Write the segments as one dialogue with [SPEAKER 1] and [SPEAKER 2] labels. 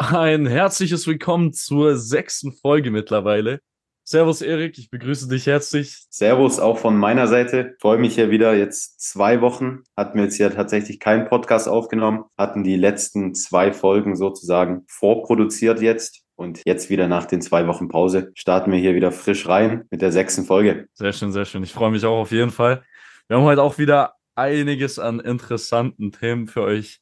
[SPEAKER 1] Ein herzliches Willkommen zur sechsten Folge mittlerweile. Servus Erik, ich begrüße dich herzlich.
[SPEAKER 2] Servus auch von meiner Seite. Freue mich hier wieder. Jetzt zwei Wochen hatten wir jetzt ja tatsächlich keinen Podcast aufgenommen, hatten die letzten zwei Folgen sozusagen vorproduziert jetzt. Und jetzt wieder nach den zwei Wochen Pause starten wir hier wieder frisch rein mit der sechsten Folge.
[SPEAKER 1] Sehr schön, sehr schön. Ich freue mich auch auf jeden Fall. Wir haben heute auch wieder einiges an interessanten Themen für euch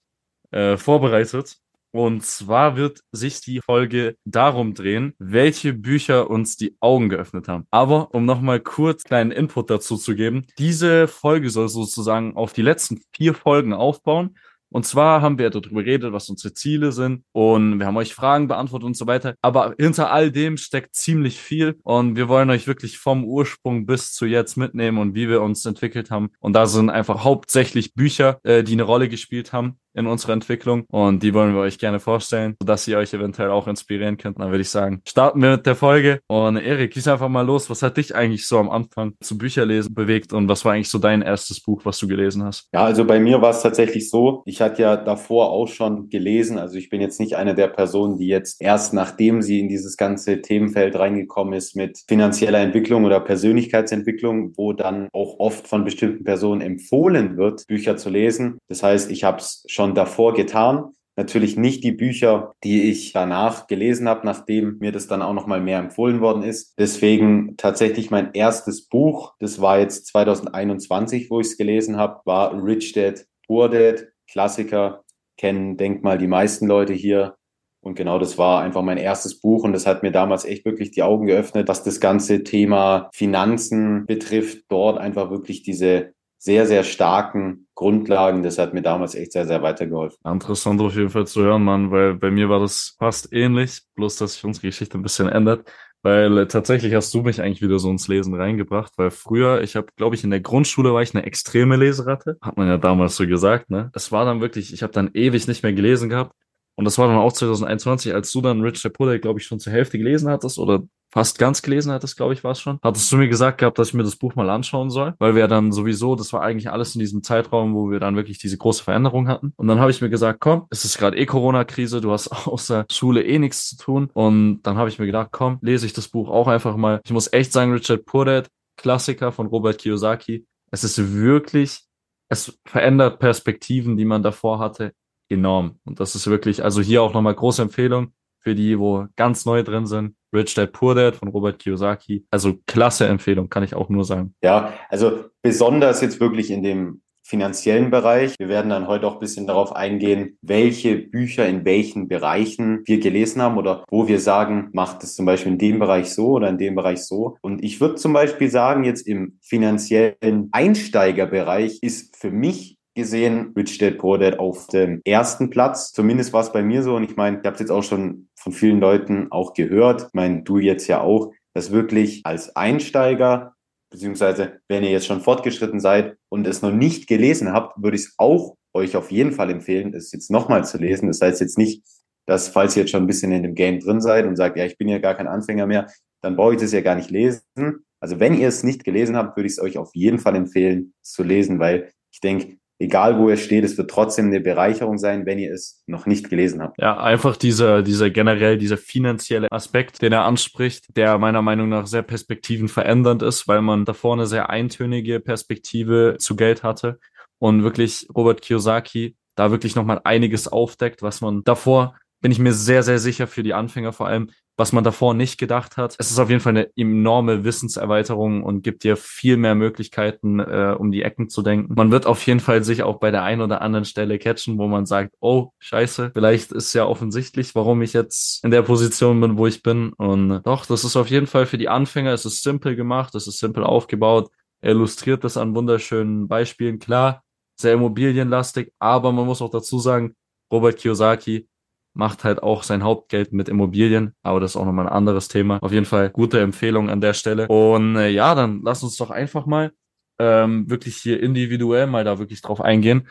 [SPEAKER 1] äh, vorbereitet. Und zwar wird sich die Folge darum drehen, welche Bücher uns die Augen geöffnet haben. Aber um nochmal kurz kleinen Input dazu zu geben, diese Folge soll sozusagen auf die letzten vier Folgen aufbauen. Und zwar haben wir darüber geredet, was unsere Ziele sind und wir haben euch Fragen beantwortet und so weiter. Aber hinter all dem steckt ziemlich viel und wir wollen euch wirklich vom Ursprung bis zu jetzt mitnehmen und wie wir uns entwickelt haben. Und da sind einfach hauptsächlich Bücher, äh, die eine Rolle gespielt haben in unserer Entwicklung und die wollen wir euch gerne vorstellen, sodass ihr euch eventuell auch inspirieren könnt. Dann würde ich sagen, starten wir mit der Folge und Erik, gieß einfach mal los. Was hat dich eigentlich so am Anfang zu Bücherlesen bewegt und was war eigentlich so dein erstes Buch, was du gelesen hast?
[SPEAKER 2] Ja, also bei mir war es tatsächlich so, ich hatte ja davor auch schon gelesen, also ich bin jetzt nicht eine der Personen, die jetzt erst nachdem sie in dieses ganze Themenfeld reingekommen ist mit finanzieller Entwicklung oder Persönlichkeitsentwicklung, wo dann auch oft von bestimmten Personen empfohlen wird, Bücher zu lesen. Das heißt, ich habe es schon schon davor getan. Natürlich nicht die Bücher, die ich danach gelesen habe, nachdem mir das dann auch noch mal mehr empfohlen worden ist. Deswegen tatsächlich mein erstes Buch, das war jetzt 2021, wo ich es gelesen habe, war Rich Dad Poor Dad, Klassiker, kennen, denk mal, die meisten Leute hier. Und genau das war einfach mein erstes Buch und das hat mir damals echt wirklich die Augen geöffnet, was das ganze Thema Finanzen betrifft, dort einfach wirklich diese sehr, sehr starken Grundlagen. Das hat mir damals echt sehr, sehr weitergeholfen.
[SPEAKER 1] Interessant auf jeden Fall zu hören, Mann, weil bei mir war das fast ähnlich, bloß dass sich unsere Geschichte ein bisschen ändert. Weil äh, tatsächlich hast du mich eigentlich wieder so ins Lesen reingebracht, weil früher, ich habe, glaube ich, in der Grundschule war ich eine extreme Leseratte, hat man ja damals so gesagt, ne? Es war dann wirklich, ich habe dann ewig nicht mehr gelesen gehabt. Und das war dann auch 2021, als du dann Richard Puller, glaube ich, schon zur Hälfte gelesen hattest oder fast ganz gelesen hattest, glaube ich, war es schon. Hattest du mir gesagt gehabt, dass ich mir das Buch mal anschauen soll, weil wir dann sowieso, das war eigentlich alles in diesem Zeitraum, wo wir dann wirklich diese große Veränderung hatten. Und dann habe ich mir gesagt, komm, es ist gerade eh Corona-Krise, du hast außer Schule eh nichts zu tun. Und dann habe ich mir gedacht, komm, lese ich das Buch auch einfach mal. Ich muss echt sagen, Richard Purdett, Klassiker von Robert Kiyosaki. Es ist wirklich, es verändert Perspektiven, die man davor hatte, enorm. Und das ist wirklich, also hier auch nochmal große Empfehlung für die, wo ganz neu drin sind. Rich Dad Poor Dad von Robert Kiyosaki. Also klasse Empfehlung, kann ich auch nur sagen.
[SPEAKER 2] Ja, also besonders jetzt wirklich in dem finanziellen Bereich. Wir werden dann heute auch ein bisschen darauf eingehen, welche Bücher in welchen Bereichen wir gelesen haben oder wo wir sagen, macht es zum Beispiel in dem Bereich so oder in dem Bereich so. Und ich würde zum Beispiel sagen, jetzt im finanziellen Einsteigerbereich ist für mich gesehen, Rich Dad auf dem ersten Platz. Zumindest war es bei mir so. Und ich meine, ich habe es jetzt auch schon von vielen Leuten auch gehört. Ich meine, du jetzt ja auch, dass wirklich als Einsteiger, beziehungsweise wenn ihr jetzt schon fortgeschritten seid und es noch nicht gelesen habt, würde ich es auch euch auf jeden Fall empfehlen, es jetzt nochmal zu lesen. Das heißt jetzt nicht, dass falls ihr jetzt schon ein bisschen in dem Game drin seid und sagt, ja, ich bin ja gar kein Anfänger mehr, dann brauche ich das ja gar nicht lesen. Also wenn ihr es nicht gelesen habt, würde ich es euch auf jeden Fall empfehlen, es zu lesen, weil ich denke, egal wo ihr steht, es wird trotzdem eine Bereicherung sein, wenn ihr es noch nicht gelesen habt.
[SPEAKER 1] Ja, einfach dieser, dieser generell, dieser finanzielle Aspekt, den er anspricht, der meiner Meinung nach sehr perspektivenverändernd ist, weil man davor eine sehr eintönige Perspektive zu Geld hatte und wirklich Robert Kiyosaki da wirklich nochmal einiges aufdeckt, was man davor bin ich mir sehr, sehr sicher für die Anfänger vor allem was man davor nicht gedacht hat. Es ist auf jeden Fall eine enorme Wissenserweiterung und gibt dir viel mehr Möglichkeiten, äh, um die Ecken zu denken. Man wird auf jeden Fall sich auch bei der einen oder anderen Stelle catchen, wo man sagt, oh, scheiße, vielleicht ist ja offensichtlich, warum ich jetzt in der Position bin, wo ich bin. Und doch, das ist auf jeden Fall für die Anfänger, es ist simpel gemacht, es ist simpel aufgebaut, er illustriert das an wunderschönen Beispielen. Klar, sehr immobilienlastig, aber man muss auch dazu sagen, Robert Kiyosaki macht halt auch sein Hauptgeld mit Immobilien, aber das ist auch nochmal ein anderes Thema. Auf jeden Fall gute Empfehlung an der Stelle. Und äh, ja, dann lass uns doch einfach mal ähm, wirklich hier individuell mal da wirklich drauf eingehen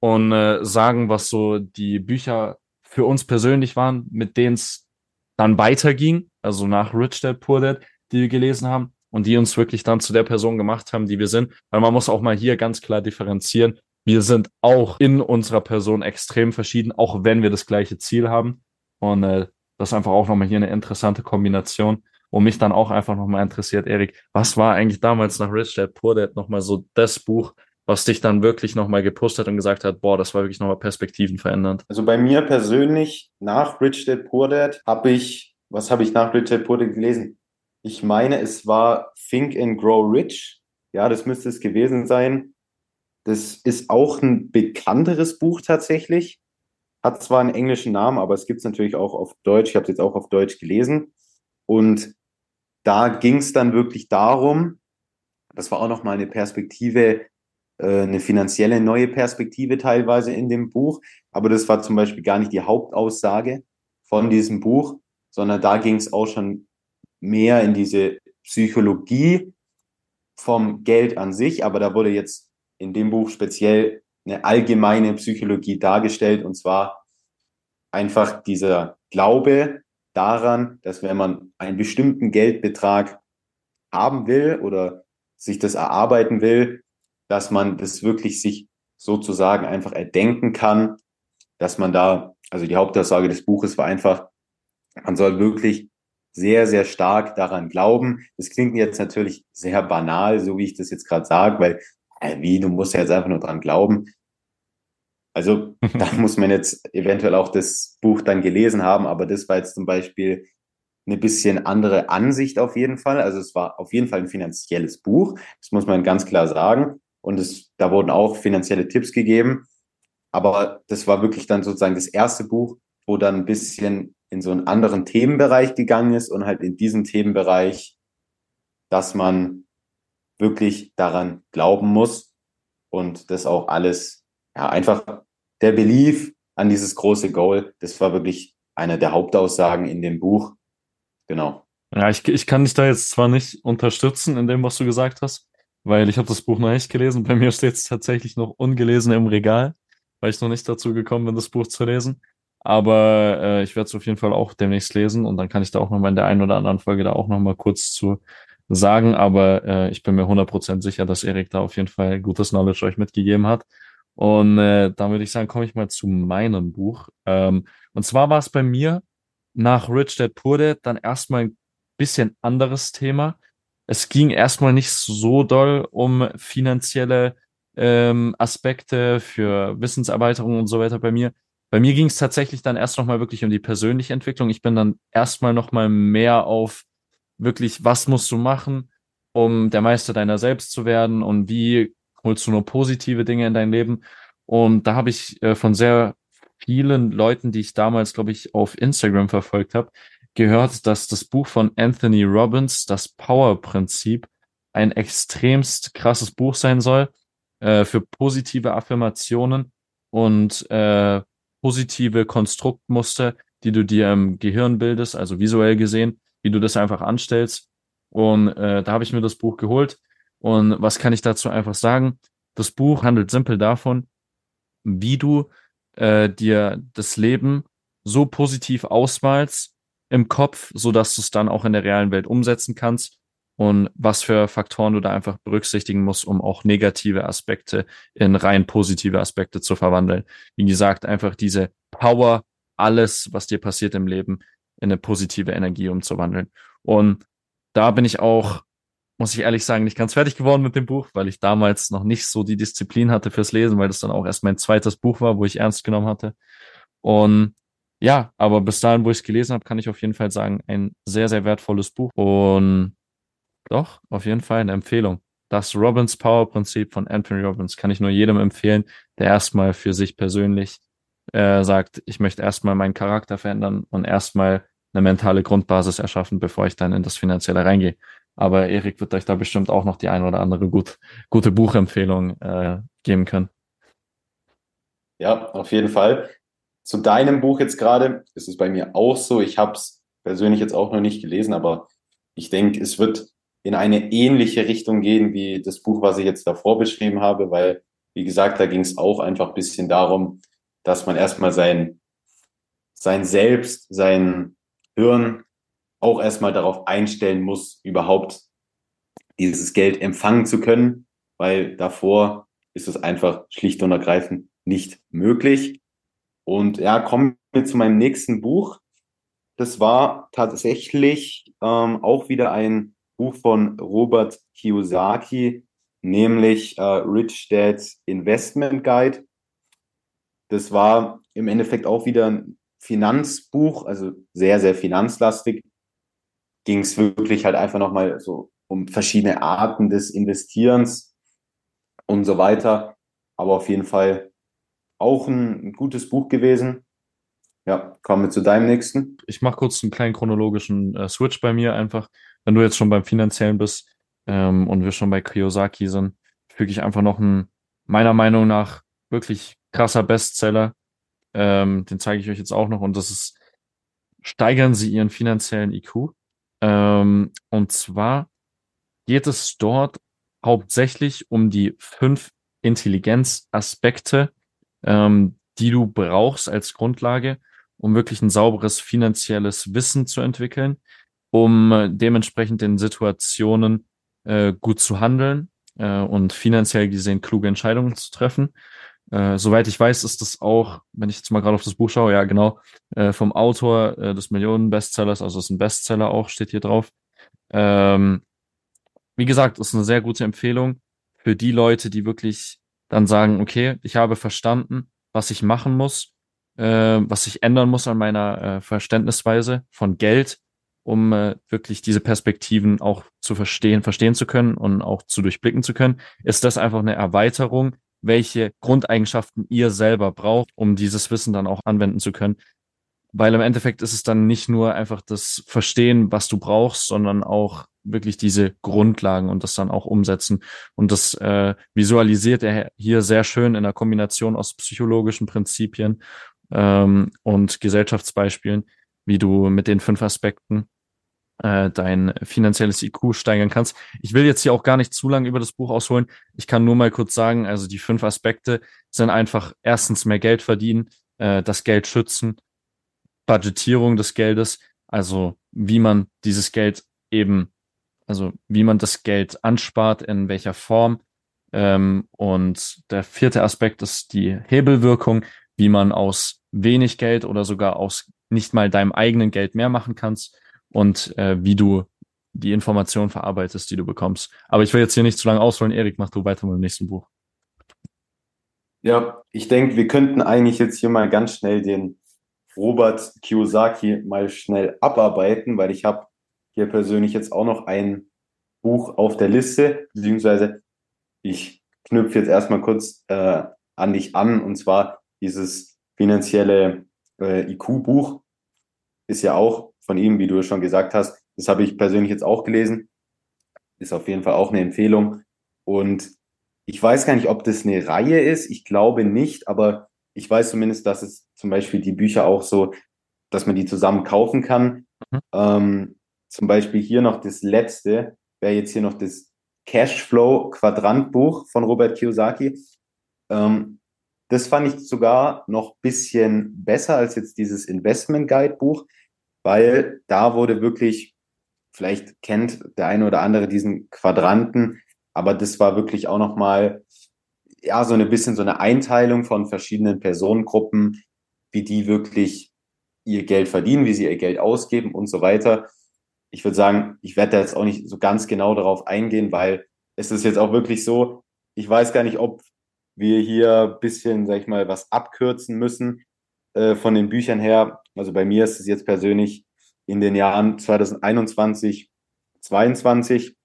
[SPEAKER 1] und äh, sagen, was so die Bücher für uns persönlich waren, mit denen es dann weiterging, also nach Rich Dad Poor Dad, die wir gelesen haben. und die uns wirklich dann zu der Person gemacht haben, die wir sind. Weil man muss auch mal hier ganz klar differenzieren. Wir sind auch in unserer Person extrem verschieden, auch wenn wir das gleiche Ziel haben. Und äh, das ist einfach auch nochmal hier eine interessante Kombination. Und mich dann auch einfach nochmal interessiert, Erik, was war eigentlich damals nach Rich Dad Poor Dad nochmal so das Buch, was dich dann wirklich nochmal gepusht hat und gesagt hat, boah, das war wirklich nochmal Perspektiven verändernd?
[SPEAKER 2] Also bei mir persönlich, nach Rich Dad Poor Dad, habe ich, was habe ich nach Rich Dad Poor Dad gelesen? Ich meine, es war Think and Grow Rich. Ja, das müsste es gewesen sein. Das ist auch ein bekannteres Buch tatsächlich. Hat zwar einen englischen Namen, aber es gibt es natürlich auch auf Deutsch. Ich habe es jetzt auch auf Deutsch gelesen. Und da ging es dann wirklich darum, das war auch nochmal eine Perspektive, äh, eine finanzielle neue Perspektive teilweise in dem Buch. Aber das war zum Beispiel gar nicht die Hauptaussage von diesem Buch, sondern da ging es auch schon mehr in diese Psychologie vom Geld an sich. Aber da wurde jetzt in dem Buch speziell eine allgemeine Psychologie dargestellt und zwar einfach dieser Glaube daran, dass wenn man einen bestimmten Geldbetrag haben will oder sich das erarbeiten will, dass man das wirklich sich sozusagen einfach erdenken kann, dass man da, also die Hauptaussage des Buches war einfach, man soll wirklich sehr, sehr stark daran glauben. Das klingt jetzt natürlich sehr banal, so wie ich das jetzt gerade sage, weil, äh, wie, du musst ja jetzt einfach nur dran glauben. Also da muss man jetzt eventuell auch das Buch dann gelesen haben, aber das war jetzt zum Beispiel eine bisschen andere Ansicht auf jeden Fall. Also es war auf jeden Fall ein finanzielles Buch, das muss man ganz klar sagen. Und es, da wurden auch finanzielle Tipps gegeben. Aber das war wirklich dann sozusagen das erste Buch, wo dann ein bisschen in so einen anderen Themenbereich gegangen ist und halt in diesem Themenbereich, dass man wirklich daran glauben muss und das auch alles, ja, einfach der Belief an dieses große Goal, das war wirklich eine der Hauptaussagen in dem Buch. Genau.
[SPEAKER 1] Ja, ich, ich kann dich da jetzt zwar nicht unterstützen in dem, was du gesagt hast, weil ich habe das Buch noch nicht gelesen. Bei mir steht es tatsächlich noch ungelesen im Regal, weil ich noch nicht dazu gekommen bin, das Buch zu lesen. Aber äh, ich werde es auf jeden Fall auch demnächst lesen und dann kann ich da auch nochmal in der einen oder anderen Folge da auch nochmal kurz zu sagen. Aber äh, ich bin mir 100% sicher, dass Erik da auf jeden Fall gutes Knowledge euch mitgegeben hat. Und äh, dann würde ich sagen, komme ich mal zu meinem Buch. Ähm, und zwar war es bei mir nach Rich Dad Poor Dad dann erstmal ein bisschen anderes Thema. Es ging erstmal nicht so doll um finanzielle ähm, Aspekte für Wissenserweiterung und so weiter bei mir. Bei mir ging es tatsächlich dann erst nochmal wirklich um die persönliche Entwicklung. Ich bin dann erstmal nochmal mehr auf wirklich, was musst du machen, um der Meister deiner selbst zu werden und wie holst du nur positive Dinge in dein Leben. Und da habe ich äh, von sehr vielen Leuten, die ich damals, glaube ich, auf Instagram verfolgt habe, gehört, dass das Buch von Anthony Robbins, das Power-Prinzip, ein extremst krasses Buch sein soll äh, für positive Affirmationen und äh, positive Konstruktmuster, die du dir im Gehirn bildest, also visuell gesehen, wie du das einfach anstellst. Und äh, da habe ich mir das Buch geholt. Und was kann ich dazu einfach sagen? Das Buch handelt simpel davon, wie du äh, dir das Leben so positiv ausmalst im Kopf, so dass du es dann auch in der realen Welt umsetzen kannst und was für Faktoren du da einfach berücksichtigen musst, um auch negative Aspekte in rein positive Aspekte zu verwandeln. Wie gesagt, einfach diese Power, alles, was dir passiert im Leben, in eine positive Energie umzuwandeln. Und da bin ich auch, muss ich ehrlich sagen, nicht ganz fertig geworden mit dem Buch, weil ich damals noch nicht so die Disziplin hatte fürs Lesen, weil das dann auch erst mein zweites Buch war, wo ich ernst genommen hatte. Und ja, aber bis dahin, wo ich es gelesen habe, kann ich auf jeden Fall sagen, ein sehr, sehr wertvolles Buch. Und doch, auf jeden Fall eine Empfehlung. Das Robbins Power Prinzip von Anthony Robbins kann ich nur jedem empfehlen, der erstmal für sich persönlich äh, sagt, ich möchte erstmal meinen Charakter verändern und erstmal eine mentale Grundbasis erschaffen, bevor ich dann in das Finanzielle reingehe. Aber Erik wird euch da bestimmt auch noch die ein oder andere gut, gute Buchempfehlung äh, geben können.
[SPEAKER 2] Ja, auf jeden Fall. Zu deinem Buch jetzt gerade ist es bei mir auch so. Ich habe es persönlich jetzt auch noch nicht gelesen, aber ich denke, es wird in eine ähnliche Richtung gehen wie das Buch, was ich jetzt davor beschrieben habe, weil, wie gesagt, da ging es auch einfach ein bisschen darum, dass man erstmal sein, sein Selbst, sein Hirn auch erstmal darauf einstellen muss, überhaupt dieses Geld empfangen zu können, weil davor ist es einfach schlicht und ergreifend nicht möglich. Und ja, kommen wir zu meinem nächsten Buch. Das war tatsächlich ähm, auch wieder ein Buch von Robert Kiyosaki, nämlich äh, Rich Dad's Investment Guide. Das war im Endeffekt auch wieder ein Finanzbuch, also sehr, sehr finanzlastig. Ging es wirklich halt einfach nochmal so um verschiedene Arten des Investierens und so weiter. Aber auf jeden Fall auch ein, ein gutes Buch gewesen. Ja, kommen wir zu deinem nächsten.
[SPEAKER 1] Ich mache kurz einen kleinen chronologischen äh, Switch bei mir einfach. Wenn du jetzt schon beim Finanziellen bist ähm, und wir schon bei Kiyosaki sind, füge ich einfach noch einen, meiner Meinung nach, wirklich krasser Bestseller. Ähm, den zeige ich euch jetzt auch noch. Und das ist, steigern Sie Ihren finanziellen IQ. Ähm, und zwar geht es dort hauptsächlich um die fünf Intelligenzaspekte, ähm, die du brauchst als Grundlage, um wirklich ein sauberes finanzielles Wissen zu entwickeln, um äh, dementsprechend in Situationen äh, gut zu handeln äh, und finanziell gesehen kluge Entscheidungen zu treffen. Äh, soweit ich weiß, ist das auch, wenn ich jetzt mal gerade auf das Buch schaue, ja genau, äh, vom Autor äh, des Millionen-Bestsellers, also ist ein Bestseller auch, steht hier drauf. Ähm, wie gesagt, ist eine sehr gute Empfehlung für die Leute, die wirklich dann sagen, okay, ich habe verstanden, was ich machen muss, äh, was ich ändern muss an meiner äh, Verständnisweise von Geld, um wirklich diese Perspektiven auch zu verstehen, verstehen zu können und auch zu durchblicken zu können, ist das einfach eine Erweiterung, welche Grundeigenschaften ihr selber braucht, um dieses Wissen dann auch anwenden zu können. Weil im Endeffekt ist es dann nicht nur einfach das Verstehen, was du brauchst, sondern auch wirklich diese Grundlagen und das dann auch umsetzen. Und das äh, visualisiert er hier sehr schön in der Kombination aus psychologischen Prinzipien ähm, und Gesellschaftsbeispielen, wie du mit den fünf Aspekten äh, dein finanzielles IQ steigern kannst. Ich will jetzt hier auch gar nicht zu lange über das Buch ausholen. Ich kann nur mal kurz sagen, also die fünf Aspekte sind einfach erstens mehr Geld verdienen, äh, das Geld schützen, Budgetierung des Geldes, also wie man dieses Geld eben also wie man das Geld anspart, in welcher Form. Ähm, und der vierte Aspekt ist die Hebelwirkung, wie man aus wenig Geld oder sogar aus nicht mal deinem eigenen Geld mehr machen kannst und äh, wie du die Information verarbeitest, die du bekommst. Aber ich will jetzt hier nicht zu lange ausholen. Erik, mach du weiter mit dem nächsten Buch.
[SPEAKER 2] Ja, ich denke, wir könnten eigentlich jetzt hier mal ganz schnell den Robert Kiyosaki mal schnell abarbeiten, weil ich habe hier persönlich jetzt auch noch ein Buch auf der Liste, beziehungsweise ich knüpfe jetzt erstmal kurz äh, an dich an, und zwar dieses finanzielle äh, IQ-Buch ist ja auch von ihm, wie du schon gesagt hast. Das habe ich persönlich jetzt auch gelesen. Ist auf jeden Fall auch eine Empfehlung. Und ich weiß gar nicht, ob das eine Reihe ist. Ich glaube nicht, aber ich weiß zumindest, dass es zum Beispiel die Bücher auch so, dass man die zusammen kaufen kann. Mhm. Ähm, zum Beispiel hier noch das letzte, wäre jetzt hier noch das Cashflow-Quadrantbuch von Robert Kiyosaki. Ähm, das fand ich sogar noch bisschen besser als jetzt dieses Investment Guide Buch, weil da wurde wirklich, vielleicht kennt der eine oder andere diesen Quadranten, aber das war wirklich auch nochmal, ja, so ein bisschen so eine Einteilung von verschiedenen Personengruppen, wie die wirklich ihr Geld verdienen, wie sie ihr Geld ausgeben und so weiter. Ich würde sagen, ich werde da jetzt auch nicht so ganz genau darauf eingehen, weil es ist jetzt auch wirklich so, ich weiß gar nicht, ob wir hier ein bisschen, sag ich mal, was abkürzen müssen äh, von den Büchern her. Also bei mir ist es jetzt persönlich in den Jahren 2021, 22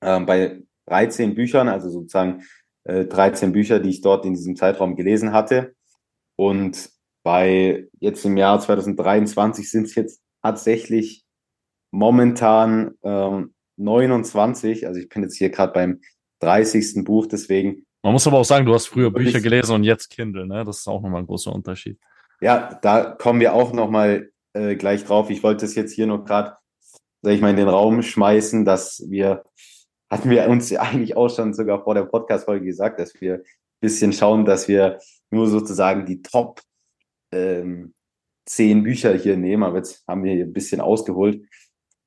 [SPEAKER 2] äh, bei 13 Büchern, also sozusagen äh, 13 Bücher, die ich dort in diesem Zeitraum gelesen hatte. Und bei jetzt im Jahr 2023 sind es jetzt tatsächlich momentan ähm, 29, also ich bin jetzt hier gerade beim 30. Buch, deswegen.
[SPEAKER 1] Man muss aber auch sagen, du hast früher Bücher gelesen und jetzt Kindle, ne? Das ist auch nochmal ein großer Unterschied.
[SPEAKER 2] Ja, da kommen wir auch nochmal äh, gleich drauf. Ich wollte es jetzt hier noch gerade, sag ich mal, in den Raum schmeißen, dass wir, hatten wir uns ja eigentlich auch schon sogar vor der Podcast-Folge gesagt, dass wir ein bisschen schauen, dass wir nur sozusagen die Top ähm, zehn Bücher hier nehmen, aber jetzt haben wir hier ein bisschen ausgeholt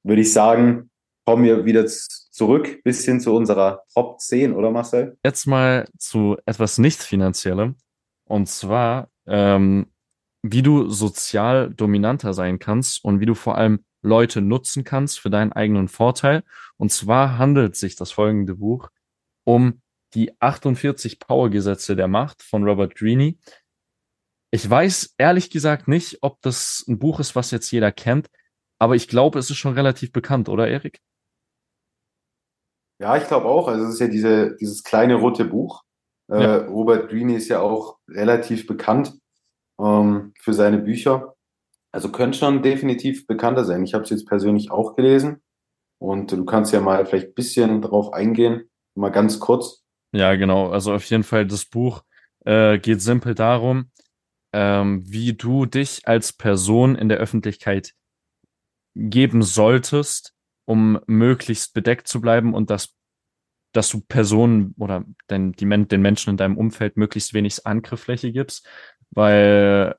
[SPEAKER 2] würde ich sagen, kommen wir wieder zu zurück bis hin zu unserer Top 10, oder Marcel?
[SPEAKER 1] Jetzt mal zu etwas nicht finanziellem. Und zwar, ähm, wie du sozial dominanter sein kannst und wie du vor allem Leute nutzen kannst für deinen eigenen Vorteil. Und zwar handelt sich das folgende Buch um die 48 Power-Gesetze der Macht von Robert Greene. Ich weiß ehrlich gesagt nicht, ob das ein Buch ist, was jetzt jeder kennt, aber ich glaube, es ist schon relativ bekannt, oder Erik?
[SPEAKER 2] Ja, ich glaube auch. Also es ist ja diese, dieses kleine rote Buch. Äh, ja. Robert Greene ist ja auch relativ bekannt ähm, für seine Bücher. Also könnte schon definitiv bekannter sein. Ich habe es jetzt persönlich auch gelesen und du kannst ja mal vielleicht ein bisschen drauf eingehen, mal ganz kurz.
[SPEAKER 1] Ja, genau. Also auf jeden Fall, das Buch äh, geht simpel darum, ähm, wie du dich als Person in der Öffentlichkeit geben solltest, um möglichst bedeckt zu bleiben und dass, dass du Personen oder den, den Menschen in deinem Umfeld möglichst wenig Angriffsfläche gibst, weil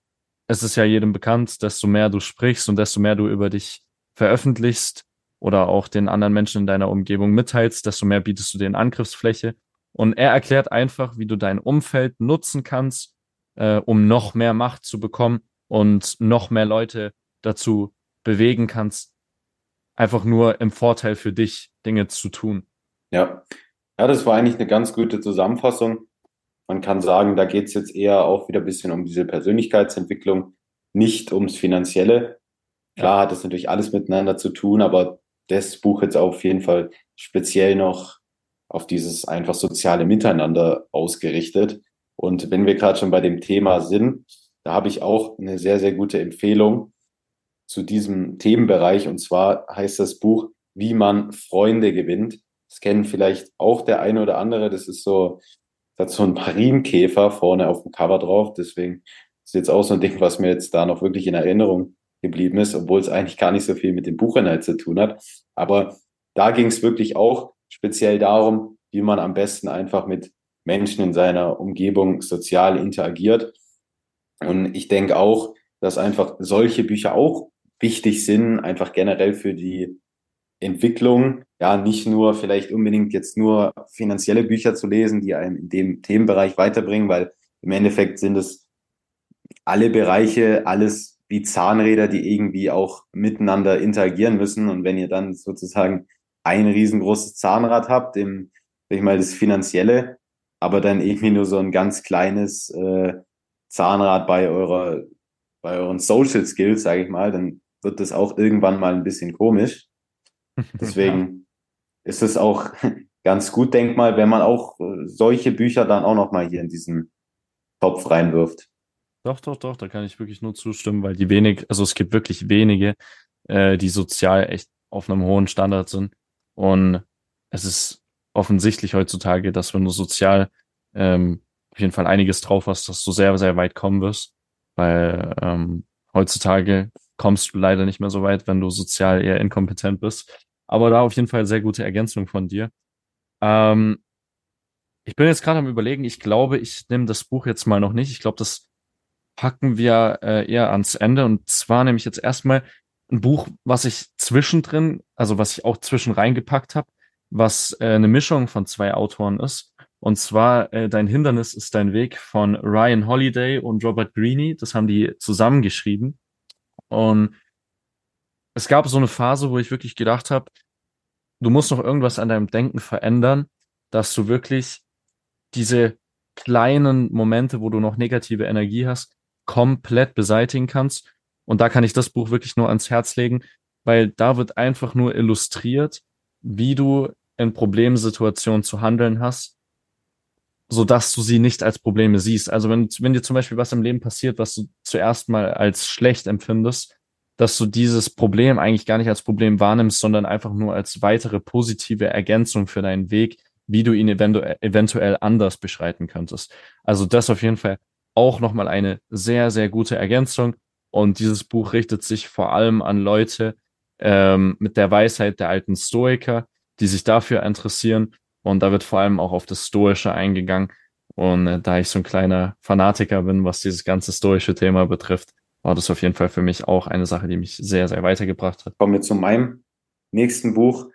[SPEAKER 1] es ist ja jedem bekannt, desto mehr du sprichst und desto mehr du über dich veröffentlichst oder auch den anderen Menschen in deiner Umgebung mitteilst, desto mehr bietest du denen Angriffsfläche. Und er erklärt einfach, wie du dein Umfeld nutzen kannst, äh, um noch mehr Macht zu bekommen und noch mehr Leute dazu bewegen kannst, einfach nur im Vorteil für dich Dinge zu tun.
[SPEAKER 2] Ja, ja, das war eigentlich eine ganz gute Zusammenfassung. Man kann sagen, da geht es jetzt eher auch wieder ein bisschen um diese Persönlichkeitsentwicklung, nicht ums Finanzielle. Klar hat das natürlich alles miteinander zu tun, aber das Buch jetzt auf jeden Fall speziell noch auf dieses einfach soziale Miteinander ausgerichtet. Und wenn wir gerade schon bei dem Thema sind, da habe ich auch eine sehr, sehr gute Empfehlung zu diesem Themenbereich. Und zwar heißt das Buch, wie man Freunde gewinnt. Das kennen vielleicht auch der eine oder andere. Das ist so hat so ein Marienkäfer vorne auf dem Cover drauf. Deswegen ist jetzt auch so ein Ding, was mir jetzt da noch wirklich in Erinnerung geblieben ist, obwohl es eigentlich gar nicht so viel mit dem Buchinhalt zu tun hat. Aber da ging es wirklich auch speziell darum, wie man am besten einfach mit Menschen in seiner Umgebung sozial interagiert. Und ich denke auch, dass einfach solche Bücher auch wichtig sind, einfach generell für die Entwicklung, ja, nicht nur vielleicht unbedingt jetzt nur finanzielle Bücher zu lesen, die einen in dem Themenbereich weiterbringen, weil im Endeffekt sind es alle Bereiche, alles wie Zahnräder, die irgendwie auch miteinander interagieren müssen. Und wenn ihr dann sozusagen ein riesengroßes Zahnrad habt, im, sag ich mal, das Finanzielle, aber dann irgendwie nur so ein ganz kleines äh, Zahnrad bei eurer, bei euren Social Skills, sage ich mal, dann wird das auch irgendwann mal ein bisschen komisch. Deswegen ja. ist es auch ganz gut, denk mal, wenn man auch äh, solche Bücher dann auch nochmal hier in diesen Topf reinwirft.
[SPEAKER 1] Doch, doch, doch, da kann ich wirklich nur zustimmen, weil die wenig, also es gibt wirklich wenige, äh, die sozial echt auf einem hohen Standard sind. Und es ist offensichtlich heutzutage, dass wenn du sozial ähm, auf jeden Fall einiges drauf hast, dass du sehr, sehr weit kommen wirst. Weil ähm, heutzutage kommst du leider nicht mehr so weit, wenn du sozial eher inkompetent bist. Aber da auf jeden Fall sehr gute Ergänzung von dir. Ähm, ich bin jetzt gerade am überlegen, ich glaube, ich nehme das Buch jetzt mal noch nicht. Ich glaube, das packen wir äh, eher ans Ende. Und zwar nehme ich jetzt erstmal ein Buch, was ich zwischendrin, also was ich auch zwischen reingepackt habe, was äh, eine Mischung von zwei Autoren ist. Und zwar äh, Dein Hindernis ist dein Weg von Ryan Holiday und Robert Greene. Das haben die zusammengeschrieben. Und es gab so eine Phase, wo ich wirklich gedacht habe, du musst noch irgendwas an deinem Denken verändern, dass du wirklich diese kleinen Momente, wo du noch negative Energie hast, komplett beseitigen kannst. Und da kann ich das Buch wirklich nur ans Herz legen, weil da wird einfach nur illustriert, wie du in Problemsituationen zu handeln hast, so dass du sie nicht als Probleme siehst. Also wenn, wenn dir zum Beispiel was im Leben passiert, was du zuerst mal als schlecht empfindest, dass du dieses Problem eigentlich gar nicht als Problem wahrnimmst, sondern einfach nur als weitere positive Ergänzung für deinen Weg, wie du ihn eventu eventuell anders beschreiten könntest. Also das auf jeden Fall auch nochmal eine sehr, sehr gute Ergänzung. Und dieses Buch richtet sich vor allem an Leute ähm, mit der Weisheit der alten Stoiker, die sich dafür interessieren. Und da wird vor allem auch auf das Stoische eingegangen. Und äh, da ich so ein kleiner Fanatiker bin, was dieses ganze stoische Thema betrifft, war das auf jeden Fall für mich auch eine Sache, die mich sehr, sehr weitergebracht hat.
[SPEAKER 2] Kommen wir zu meinem nächsten Buch.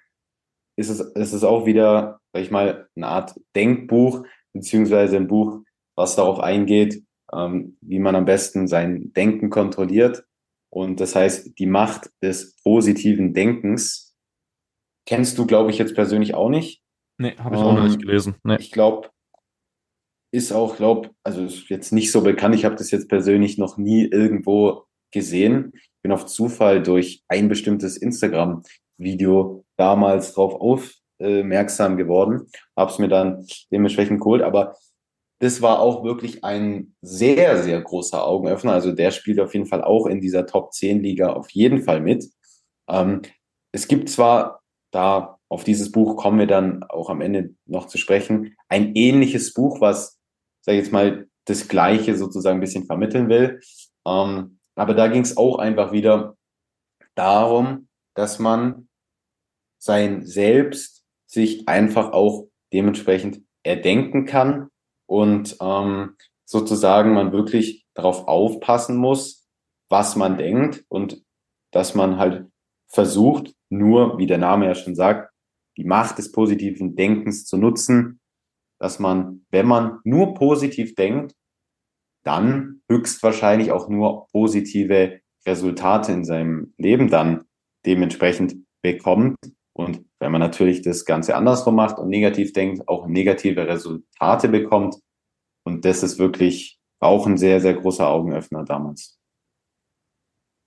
[SPEAKER 2] ist es, ist es auch wieder, sag ich mal, eine Art Denkbuch, beziehungsweise ein Buch, was darauf eingeht, ähm, wie man am besten sein Denken kontrolliert. Und das heißt, die Macht des positiven Denkens kennst du, glaube ich, jetzt persönlich auch nicht.
[SPEAKER 1] Nee, habe ich auch noch nicht ähm, gelesen. Nee.
[SPEAKER 2] Ich glaube, ist auch, glaube also ist jetzt nicht so bekannt. Ich habe das jetzt persönlich noch nie irgendwo gesehen. Ich bin auf Zufall durch ein bestimmtes Instagram-Video damals drauf aufmerksam geworden, habe es mir dann dementsprechend geholt. Aber das war auch wirklich ein sehr, sehr großer Augenöffner. Also der spielt auf jeden Fall auch in dieser Top 10 Liga auf jeden Fall mit. Ähm, es gibt zwar da auf dieses Buch kommen wir dann auch am Ende noch zu sprechen. Ein ähnliches Buch, was sage ich jetzt mal, das Gleiche sozusagen ein bisschen vermitteln will. Ähm, aber da ging es auch einfach wieder darum, dass man sein Selbst sich einfach auch dementsprechend erdenken kann und ähm, sozusagen man wirklich darauf aufpassen muss, was man denkt und dass man halt versucht, nur, wie der Name ja schon sagt, die Macht des positiven Denkens zu nutzen, dass man, wenn man nur positiv denkt, dann höchstwahrscheinlich auch nur positive Resultate in seinem Leben dann dementsprechend bekommt. Und wenn man natürlich das Ganze andersrum macht und negativ denkt, auch negative Resultate bekommt. Und das ist wirklich auch ein sehr, sehr großer Augenöffner damals.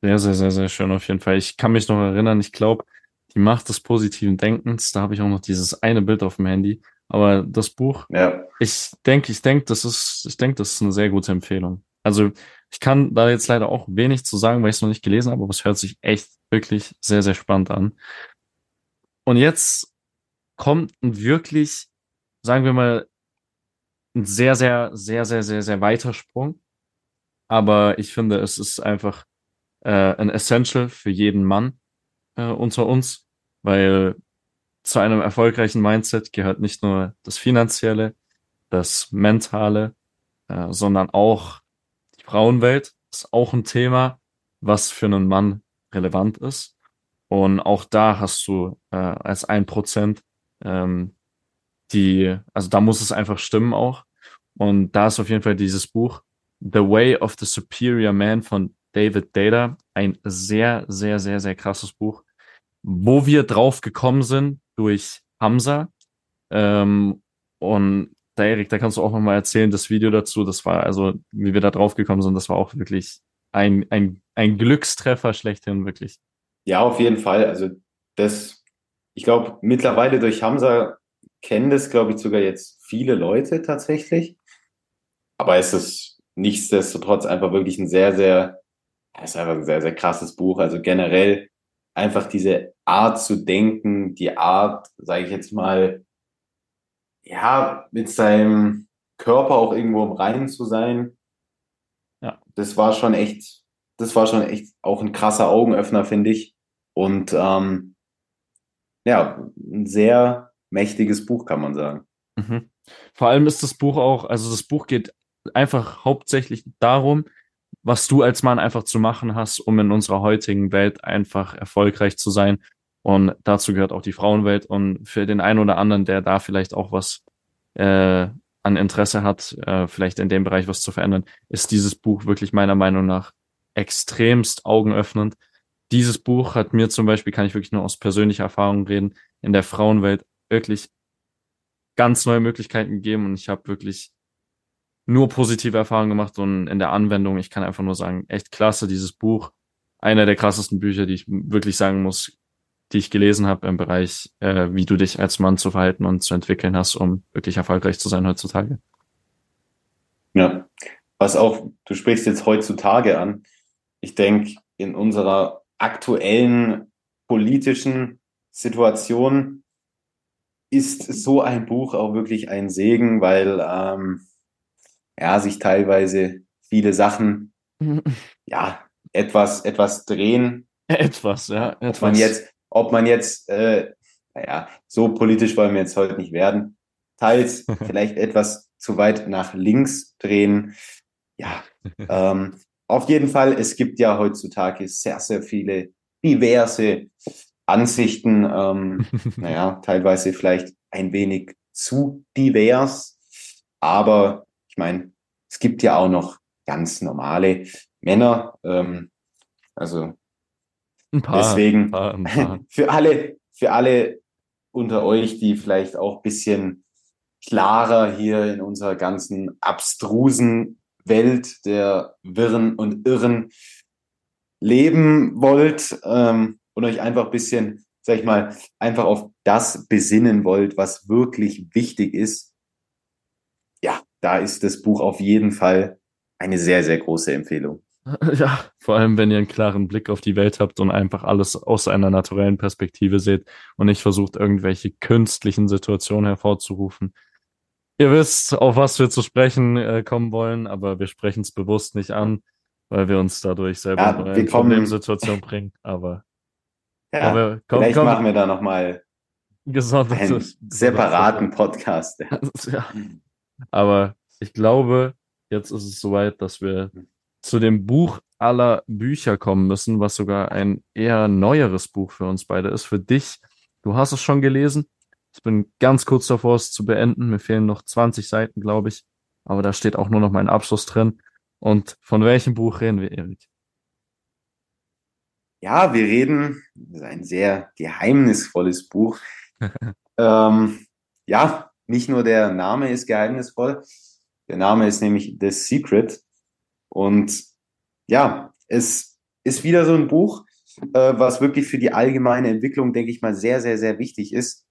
[SPEAKER 1] Sehr, sehr, sehr, sehr schön auf jeden Fall. Ich kann mich noch erinnern, ich glaube, die Macht des positiven Denkens, da habe ich auch noch dieses eine Bild auf dem Handy, aber das Buch, ja. ich denke, ich denke, das ist, ich denke, das ist eine sehr gute Empfehlung. Also ich kann da jetzt leider auch wenig zu sagen, weil ich es noch nicht gelesen habe, aber es hört sich echt wirklich sehr, sehr spannend an. Und jetzt kommt ein wirklich, sagen wir mal, ein sehr, sehr, sehr, sehr, sehr, sehr weiter Sprung. Aber ich finde, es ist einfach äh, ein Essential für jeden Mann äh, unter uns, weil zu einem erfolgreichen Mindset gehört nicht nur das Finanzielle, das Mentale, äh, sondern auch die Frauenwelt ist auch ein Thema, was für einen Mann relevant ist. Und auch da hast du äh, als ein Prozent ähm, die, also da muss es einfach stimmen auch. Und da ist auf jeden Fall dieses Buch The Way of the Superior Man von David Data ein sehr, sehr, sehr, sehr krasses Buch, wo wir drauf gekommen sind, durch Hamza. Ähm, und da, Erik, da kannst du auch nochmal erzählen, das Video dazu, das war, also, wie wir da drauf gekommen sind, das war auch wirklich ein, ein, ein Glückstreffer schlechthin, wirklich.
[SPEAKER 2] Ja, auf jeden Fall. Also, das, ich glaube, mittlerweile durch Hamza kennen das, glaube ich, sogar jetzt viele Leute tatsächlich. Aber es ist nichtsdestotrotz einfach wirklich ein sehr, sehr, es ist einfach ein sehr, sehr krasses Buch. Also generell einfach diese Art zu denken, die Art, sage ich jetzt mal, ja, mit seinem Körper auch irgendwo im Reinen zu sein. Ja. Das war schon echt, das war schon echt auch ein krasser Augenöffner, finde ich. Und ähm, ja, ein sehr mächtiges Buch, kann man sagen.
[SPEAKER 1] Mhm. Vor allem ist das Buch auch, also das Buch geht einfach hauptsächlich darum, was du als Mann einfach zu machen hast, um in unserer heutigen Welt einfach erfolgreich zu sein. Und dazu gehört auch die Frauenwelt. Und für den einen oder anderen, der da vielleicht auch was äh, an Interesse hat, äh, vielleicht in dem Bereich was zu verändern, ist dieses Buch wirklich meiner Meinung nach extremst augenöffnend. Dieses Buch hat mir zum Beispiel, kann ich wirklich nur aus persönlicher Erfahrung reden, in der Frauenwelt wirklich ganz neue Möglichkeiten gegeben und ich habe wirklich nur positive Erfahrungen gemacht und in der Anwendung, ich kann einfach nur sagen, echt klasse, dieses Buch. Einer der krassesten Bücher, die ich wirklich sagen muss, die ich gelesen habe im Bereich, äh, wie du dich als Mann zu verhalten und zu entwickeln hast, um wirklich erfolgreich zu sein heutzutage.
[SPEAKER 2] Ja, was auch, du sprichst jetzt heutzutage an. Ich denke, in unserer aktuellen politischen Situation ist so ein Buch auch wirklich ein Segen, weil ähm, ja, sich teilweise viele Sachen, ja, etwas, etwas drehen.
[SPEAKER 1] Etwas, ja. Etwas.
[SPEAKER 2] Ob man jetzt, ob man jetzt, äh, naja, so politisch wollen wir jetzt heute nicht werden. Teils vielleicht etwas zu weit nach links drehen. Ja, ähm, auf jeden Fall, es gibt ja heutzutage sehr, sehr viele diverse Ansichten, ähm, naja, teilweise vielleicht ein wenig zu divers. Aber ich meine, es gibt ja auch noch ganz normale Männer. Ähm, also ein paar, deswegen ein paar, ein paar. für alle, für alle unter euch, die vielleicht auch bisschen klarer hier in unserer ganzen abstrusen Welt der Wirren und Irren leben wollt ähm, und euch einfach bisschen, sag ich mal, einfach auf das besinnen wollt, was wirklich wichtig ist, ja, da ist das Buch auf jeden Fall eine sehr, sehr große Empfehlung.
[SPEAKER 1] Ja, vor allem, wenn ihr einen klaren Blick auf die Welt habt und einfach alles aus einer naturellen Perspektive seht und nicht versucht, irgendwelche künstlichen Situationen hervorzurufen. Ihr wisst, auf was wir zu sprechen äh, kommen wollen, aber wir sprechen es bewusst nicht an, weil wir uns dadurch selber ja, in eine Problemsituation bringen. Aber,
[SPEAKER 2] ja, aber komm, vielleicht komm, machen wir da nochmal einen separaten Podcast.
[SPEAKER 1] ja. Aber ich glaube, jetzt ist es soweit, dass wir zu dem Buch aller Bücher kommen müssen, was sogar ein eher neueres Buch für uns beide ist. Für dich, du hast es schon gelesen. Ich bin ganz kurz davor, es zu beenden. Mir fehlen noch 20 Seiten, glaube ich. Aber da steht auch nur noch mein Abschluss drin. Und von welchem Buch reden wir, Erik?
[SPEAKER 2] Ja, wir reden, das ist ein sehr geheimnisvolles Buch. ähm, ja, nicht nur der Name ist geheimnisvoll, der Name ist nämlich The Secret. Und ja, es ist wieder so ein Buch, äh, was wirklich für die allgemeine Entwicklung, denke ich mal, sehr, sehr, sehr wichtig ist.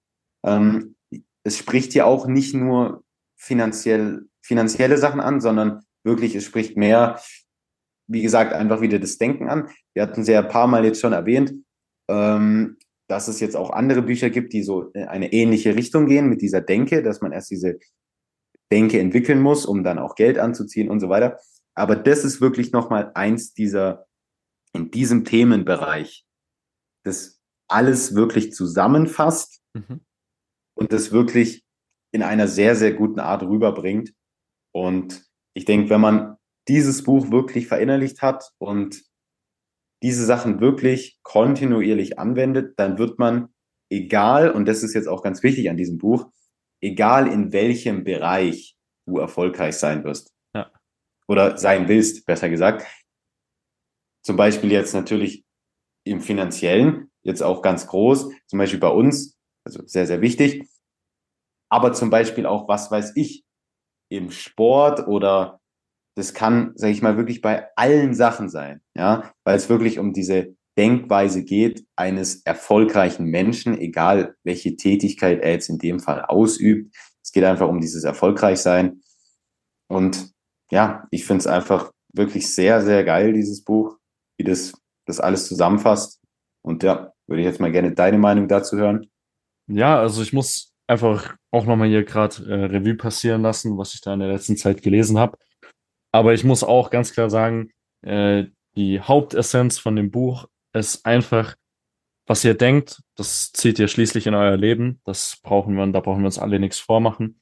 [SPEAKER 2] Ähm, es spricht hier auch nicht nur finanziell, finanzielle Sachen an, sondern wirklich, es spricht mehr, wie gesagt, einfach wieder das Denken an. Wir hatten es ja ein paar Mal jetzt schon erwähnt, ähm, dass es jetzt auch andere Bücher gibt, die so in eine ähnliche Richtung gehen mit dieser Denke, dass man erst diese Denke entwickeln muss, um dann auch Geld anzuziehen und so weiter. Aber das ist wirklich nochmal eins dieser, in diesem Themenbereich, das alles wirklich zusammenfasst mhm. und das wirklich in einer sehr, sehr guten Art rüberbringt. Und ich denke, wenn man dieses Buch wirklich verinnerlicht hat und diese Sachen wirklich kontinuierlich anwendet, dann wird man, egal, und das ist jetzt auch ganz wichtig an diesem Buch, egal in welchem Bereich du erfolgreich sein wirst. Oder sein willst, besser gesagt. Zum Beispiel jetzt natürlich im finanziellen, jetzt auch ganz groß, zum Beispiel bei uns, also sehr, sehr wichtig. Aber zum Beispiel auch, was weiß ich, im Sport oder das kann, sage ich mal, wirklich bei allen Sachen sein, ja, weil es wirklich um diese Denkweise geht eines erfolgreichen Menschen, egal welche Tätigkeit er jetzt in dem Fall ausübt. Es geht einfach um dieses Erfolgreichsein. Und ja, ich finde es einfach wirklich sehr, sehr geil, dieses Buch, wie das, das alles zusammenfasst. Und ja, würde ich jetzt mal gerne deine Meinung dazu hören.
[SPEAKER 1] Ja, also ich muss einfach auch nochmal hier gerade äh, Revue passieren lassen, was ich da in der letzten Zeit gelesen habe. Aber ich muss auch ganz klar sagen, äh, die Hauptessenz von dem Buch ist einfach, was ihr denkt, das zieht ihr schließlich in euer Leben. Das brauchen wir, da brauchen wir uns alle nichts vormachen.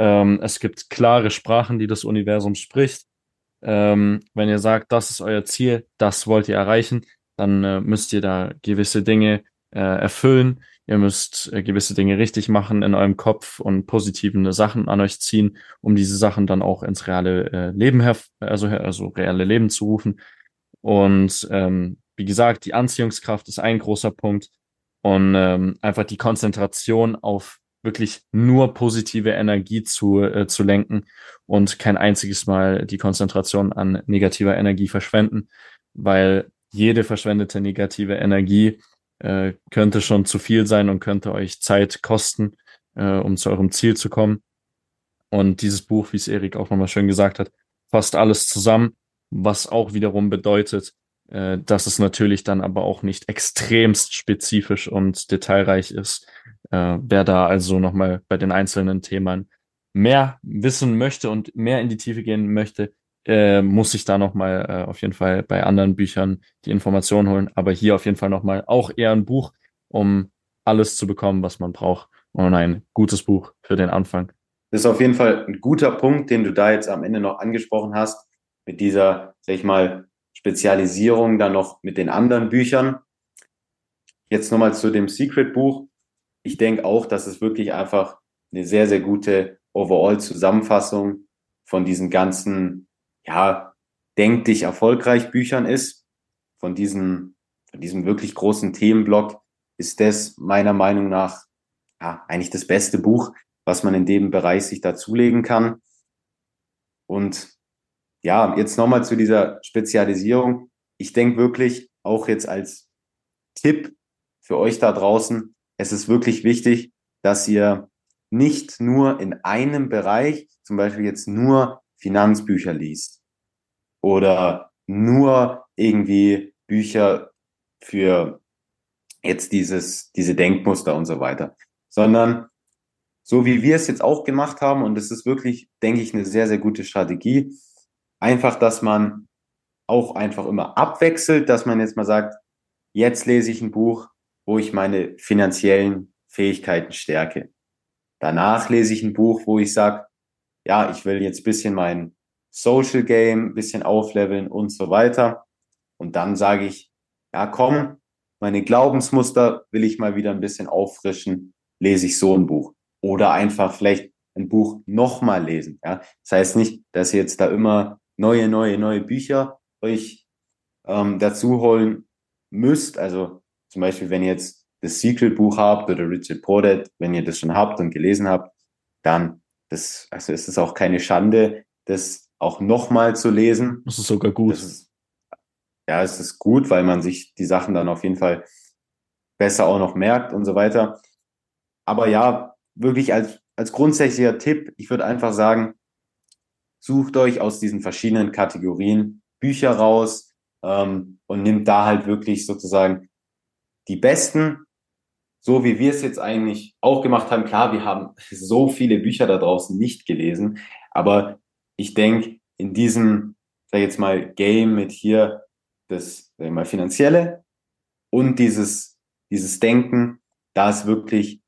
[SPEAKER 1] Ähm, es gibt klare Sprachen, die das Universum spricht. Ähm, wenn ihr sagt, das ist euer Ziel, das wollt ihr erreichen, dann äh, müsst ihr da gewisse Dinge äh, erfüllen. Ihr müsst äh, gewisse Dinge richtig machen in eurem Kopf und positive Sachen an euch ziehen, um diese Sachen dann auch ins reale äh, Leben, also, also reale Leben zu rufen. Und ähm, wie gesagt, die Anziehungskraft ist ein großer Punkt und ähm, einfach die Konzentration auf wirklich nur positive Energie zu, äh, zu lenken und kein einziges Mal die Konzentration an negativer Energie verschwenden, weil jede verschwendete negative Energie äh, könnte schon zu viel sein und könnte euch Zeit kosten, äh, um zu eurem Ziel zu kommen. Und dieses Buch, wie es Erik auch nochmal schön gesagt hat, fasst alles zusammen, was auch wiederum bedeutet, äh, dass es natürlich dann aber auch nicht extremst spezifisch und detailreich ist. Äh, wer da also nochmal bei den einzelnen Themen mehr wissen möchte und mehr in die Tiefe gehen möchte, äh, muss ich da nochmal äh, auf jeden Fall bei anderen Büchern die Informationen holen. Aber hier auf jeden Fall nochmal auch eher ein Buch, um alles zu bekommen, was man braucht. Und ein gutes Buch für den Anfang.
[SPEAKER 2] Das ist auf jeden Fall ein guter Punkt, den du da jetzt am Ende noch angesprochen hast, mit dieser, sag ich mal, Spezialisierung dann noch mit den anderen Büchern. jetzt nochmal zu dem Secret-Buch. Ich denke auch, dass es wirklich einfach eine sehr, sehr gute Overall-Zusammenfassung von diesen ganzen, ja, denk dich erfolgreich Büchern ist. Von diesem, von diesem wirklich großen Themenblock ist das meiner Meinung nach ja, eigentlich das beste Buch, was man in dem Bereich sich dazulegen kann. Und ja, jetzt nochmal zu dieser Spezialisierung. Ich denke wirklich, auch jetzt als Tipp für euch da draußen, es ist wirklich wichtig, dass ihr nicht nur in einem Bereich, zum Beispiel jetzt nur Finanzbücher liest oder nur irgendwie Bücher für jetzt dieses, diese Denkmuster und so weiter, sondern so wie wir es jetzt auch gemacht haben, und es ist wirklich, denke ich, eine sehr, sehr gute Strategie, einfach, dass man auch einfach immer abwechselt, dass man jetzt mal sagt, jetzt lese ich ein Buch, wo ich meine finanziellen Fähigkeiten stärke. Danach lese ich ein Buch, wo ich sage, ja, ich will jetzt bisschen mein Social Game, bisschen aufleveln und so weiter. Und dann sage ich, ja, komm, meine Glaubensmuster will ich mal wieder ein bisschen auffrischen, lese ich so ein Buch. Oder einfach vielleicht ein Buch nochmal lesen. Ja? Das heißt nicht, dass ihr jetzt da immer neue, neue, neue Bücher euch ähm, dazu holen müsst. Also zum Beispiel, wenn ihr jetzt das Secret-Buch habt oder Richard Portet, wenn ihr das schon habt und gelesen habt, dann das, also ist es auch keine Schande, das auch nochmal zu lesen.
[SPEAKER 1] Das ist sogar gut.
[SPEAKER 2] Ist, ja, es ist gut, weil man sich die Sachen dann auf jeden Fall besser auch noch merkt und so weiter. Aber ja, wirklich als, als grundsätzlicher Tipp, ich würde einfach sagen, sucht euch aus diesen verschiedenen Kategorien Bücher raus ähm, und nimmt da halt wirklich sozusagen die besten, so wie wir es jetzt eigentlich auch gemacht haben. Klar, wir haben so viele Bücher da draußen nicht gelesen, aber ich denke, in diesem, sag ich jetzt mal, Game mit hier das, sag ich mal, finanzielle und dieses, dieses Denken, da ist wirklich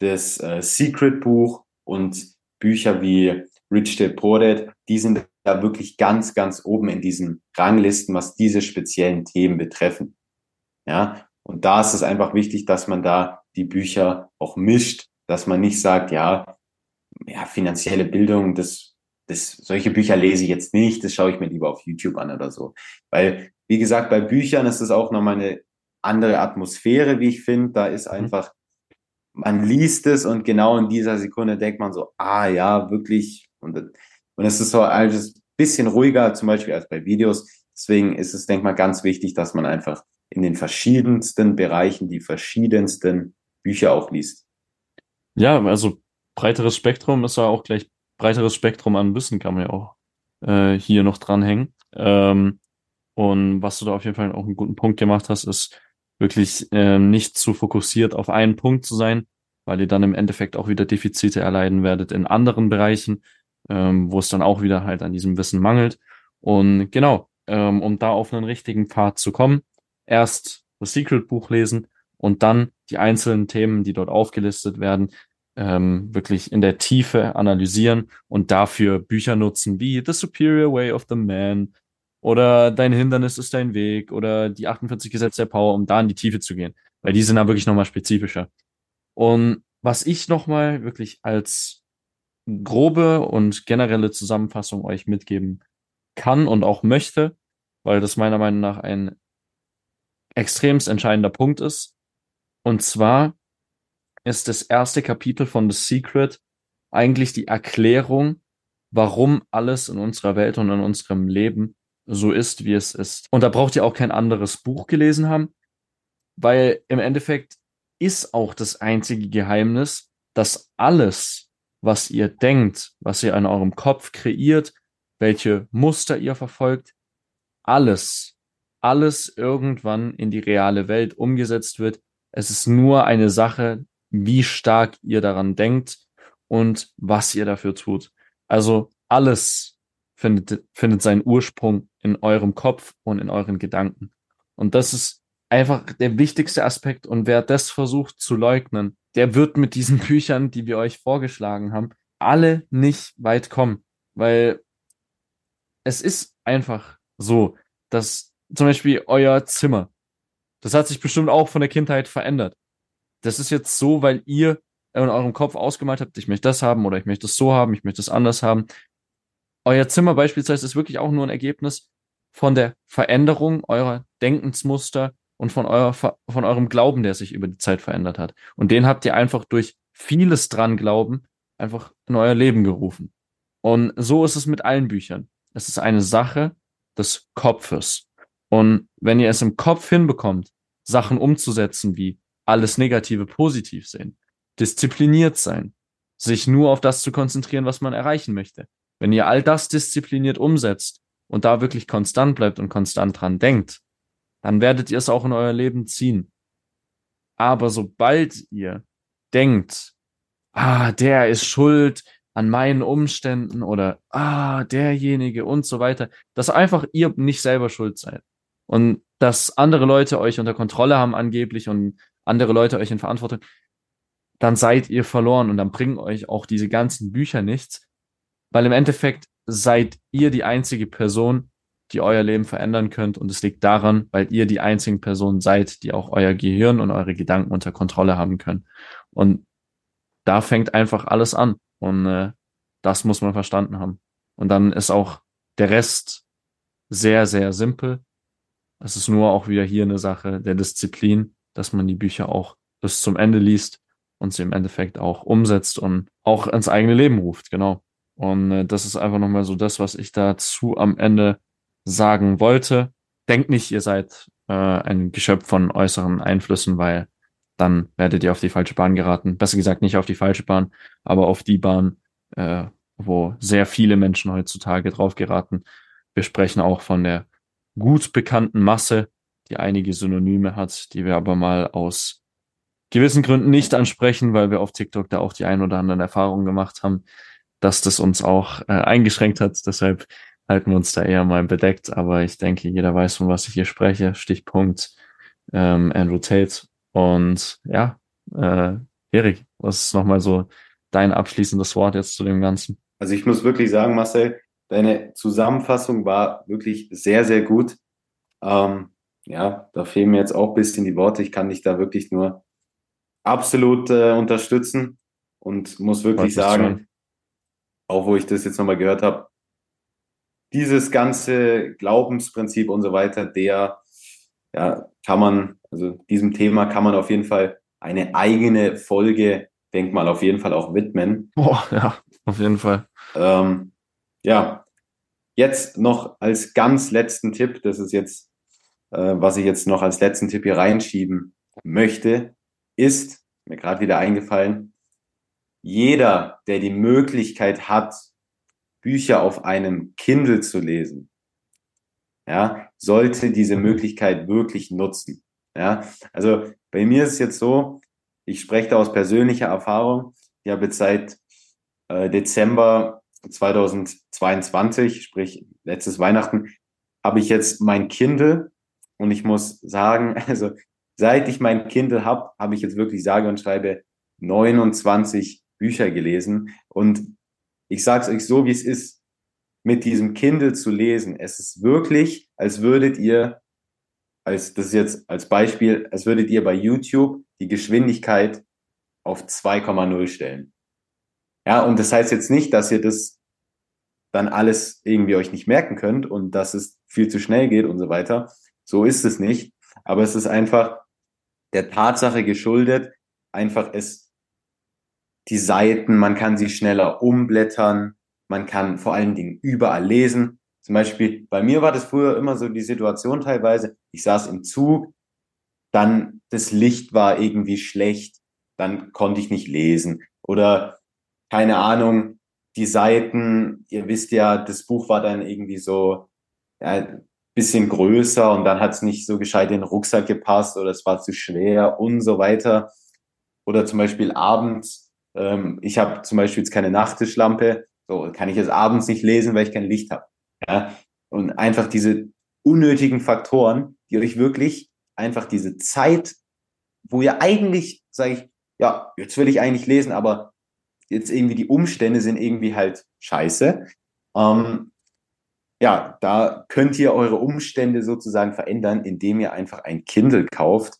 [SPEAKER 2] das äh, Secret Buch und Bücher wie Rich Dad Poor Dad, die sind da wirklich ganz, ganz oben in diesen Ranglisten, was diese speziellen Themen betreffen. Ja, und da ist es einfach wichtig, dass man da die Bücher auch mischt, dass man nicht sagt, ja, ja, finanzielle Bildung, das, das, solche Bücher lese ich jetzt nicht, das schaue ich mir lieber auf YouTube an oder so. Weil, wie gesagt, bei Büchern ist es auch nochmal eine andere Atmosphäre, wie ich finde. Da ist mhm. einfach, man liest es und genau in dieser Sekunde denkt man so, ah ja, wirklich, und, und es ist so alles bisschen ruhiger, zum Beispiel als bei Videos. Deswegen ist es, denke ich mal, ganz wichtig, dass man einfach in den verschiedensten Bereichen die verschiedensten Bücher auch liest.
[SPEAKER 1] Ja, also breiteres Spektrum ist ja auch gleich breiteres Spektrum an Wissen kann man ja auch äh, hier noch dranhängen. Ähm, und was du da auf jeden Fall auch einen guten Punkt gemacht hast, ist wirklich äh, nicht zu fokussiert auf einen Punkt zu sein, weil ihr dann im Endeffekt auch wieder Defizite erleiden werdet in anderen Bereichen, ähm, wo es dann auch wieder halt an diesem Wissen mangelt. Und genau, ähm, um da auf einen richtigen Pfad zu kommen, erst das Secret-Buch lesen und dann die einzelnen Themen, die dort aufgelistet werden, ähm, wirklich in der Tiefe analysieren und dafür Bücher nutzen wie The Superior Way of the Man oder Dein Hindernis ist dein Weg oder die 48 Gesetze der Power, um da in die Tiefe zu gehen, weil die sind da wirklich nochmal spezifischer. Und was ich nochmal wirklich als grobe und generelle Zusammenfassung euch mitgeben kann und auch möchte, weil das meiner Meinung nach ein extremst entscheidender Punkt ist. Und zwar ist das erste Kapitel von The Secret eigentlich die Erklärung, warum alles in unserer Welt und in unserem Leben so ist, wie es ist. Und da braucht ihr auch kein anderes Buch gelesen haben, weil im Endeffekt ist auch das einzige Geheimnis, dass alles, was ihr denkt, was ihr in eurem Kopf kreiert, welche Muster ihr verfolgt, alles, alles irgendwann in die reale Welt umgesetzt wird. Es ist nur eine Sache, wie stark ihr daran denkt und was ihr dafür tut. Also alles findet, findet seinen Ursprung in eurem Kopf und in euren Gedanken. Und das ist einfach der wichtigste Aspekt. Und wer das versucht zu leugnen, der wird mit diesen Büchern, die wir euch vorgeschlagen haben, alle nicht weit kommen. Weil es ist einfach so, dass zum Beispiel euer Zimmer, Das hat sich bestimmt auch von der Kindheit verändert. Das ist jetzt so, weil ihr in eurem Kopf ausgemalt habt, ich möchte das haben oder ich möchte es so haben, ich möchte es anders haben. Euer Zimmer beispielsweise ist wirklich auch nur ein Ergebnis von der Veränderung eurer Denkensmuster und von, euer, von eurem Glauben, der sich über die Zeit verändert hat. Und den habt ihr einfach durch vieles dran glauben, einfach in euer Leben gerufen. Und so ist es mit allen Büchern. Es ist eine Sache des Kopfes. Und wenn ihr es im Kopf hinbekommt, Sachen umzusetzen wie alles Negative positiv sehen, diszipliniert sein, sich nur auf das zu konzentrieren, was man erreichen möchte. Wenn ihr all das diszipliniert umsetzt und da wirklich konstant bleibt und konstant dran denkt, dann werdet ihr es auch in euer Leben ziehen. Aber sobald ihr denkt, ah, der ist schuld an meinen Umständen oder ah, derjenige und so weiter, dass einfach ihr nicht selber schuld seid. Und dass andere Leute euch unter Kontrolle haben angeblich und andere Leute euch in Verantwortung, dann seid ihr verloren und dann bringen euch auch diese ganzen Bücher nichts, weil im Endeffekt seid ihr die einzige Person, die euer Leben verändern könnt und es liegt daran, weil ihr die einzigen Personen seid, die auch euer Gehirn und eure Gedanken unter Kontrolle haben können. Und da fängt einfach alles an und äh, das muss man verstanden haben. Und dann ist auch der Rest sehr, sehr simpel. Es ist nur auch wieder hier eine Sache der Disziplin, dass man die Bücher auch bis zum Ende liest und sie im Endeffekt auch umsetzt und auch ins eigene Leben ruft, genau. Und äh, das ist einfach nochmal so das, was ich dazu am Ende sagen wollte. Denkt nicht, ihr seid äh, ein Geschöpf von äußeren Einflüssen, weil dann werdet ihr auf die falsche Bahn geraten. Besser gesagt, nicht auf die falsche Bahn, aber auf die Bahn, äh, wo sehr viele Menschen heutzutage drauf geraten. Wir sprechen auch von der gut bekannten Masse, die einige Synonyme hat, die wir aber mal aus gewissen Gründen nicht ansprechen, weil wir auf TikTok da auch die ein oder anderen Erfahrungen gemacht haben, dass das uns auch äh, eingeschränkt hat. Deshalb halten wir uns da eher mal bedeckt. Aber ich denke, jeder weiß, von was ich hier spreche. Stichpunkt ähm, Andrew Tate. Und ja, äh, Erik, was ist nochmal so dein abschließendes Wort jetzt zu dem Ganzen?
[SPEAKER 2] Also ich muss wirklich sagen, Marcel, deine Zusammenfassung war wirklich sehr, sehr gut. Ähm, ja, da fehlen mir jetzt auch ein bisschen die Worte. Ich kann dich da wirklich nur absolut äh, unterstützen und muss wirklich sagen, schon. auch wo ich das jetzt nochmal gehört habe, dieses ganze Glaubensprinzip und so weiter, der ja, kann man, also diesem Thema kann man auf jeden Fall eine eigene Folge, denk mal, auf jeden Fall auch widmen.
[SPEAKER 1] Boah, ja, auf jeden Fall.
[SPEAKER 2] Ähm, ja, jetzt noch als ganz letzten Tipp, das ist jetzt, äh, was ich jetzt noch als letzten Tipp hier reinschieben möchte, ist, mir gerade wieder eingefallen, jeder, der die Möglichkeit hat, Bücher auf einem Kindle zu lesen, ja, sollte diese Möglichkeit wirklich nutzen. Ja, also bei mir ist es jetzt so, ich spreche da aus persönlicher Erfahrung. Ich habe jetzt seit äh, Dezember 2022, sprich letztes Weihnachten, habe ich jetzt mein Kindle und ich muss sagen, also seit ich mein Kindle habe, habe ich jetzt wirklich sage und schreibe 29 Bücher gelesen und ich sage es euch so, wie es ist, mit diesem Kindle zu lesen. Es ist wirklich, als würdet ihr, als das ist jetzt als Beispiel, als würdet ihr bei YouTube die Geschwindigkeit auf 2,0 stellen. Ja, und das heißt jetzt nicht, dass ihr das dann alles irgendwie euch nicht merken könnt und dass es viel zu schnell geht und so weiter. So ist es nicht. Aber es ist einfach der Tatsache geschuldet, einfach es die Seiten, man kann sie schneller umblättern, man kann vor allen Dingen überall lesen. Zum Beispiel, bei mir war das früher immer so die Situation teilweise, ich saß im Zug, dann das Licht war irgendwie schlecht, dann konnte ich nicht lesen. Oder keine Ahnung, die Seiten, ihr wisst ja, das Buch war dann irgendwie so ja, bisschen größer und dann hat es nicht so gescheit in den Rucksack gepasst oder es war zu schwer und so weiter. Oder zum Beispiel abends ähm, ich habe zum Beispiel jetzt keine Nachttischlampe, so kann ich es abends nicht lesen, weil ich kein Licht habe. Ja? Und einfach diese unnötigen Faktoren, die euch wirklich einfach diese Zeit, wo ihr eigentlich, sage ich, ja, jetzt will ich eigentlich lesen, aber jetzt irgendwie die Umstände sind irgendwie halt scheiße. Ähm, ja, da könnt ihr eure Umstände sozusagen verändern, indem ihr einfach ein Kindle kauft,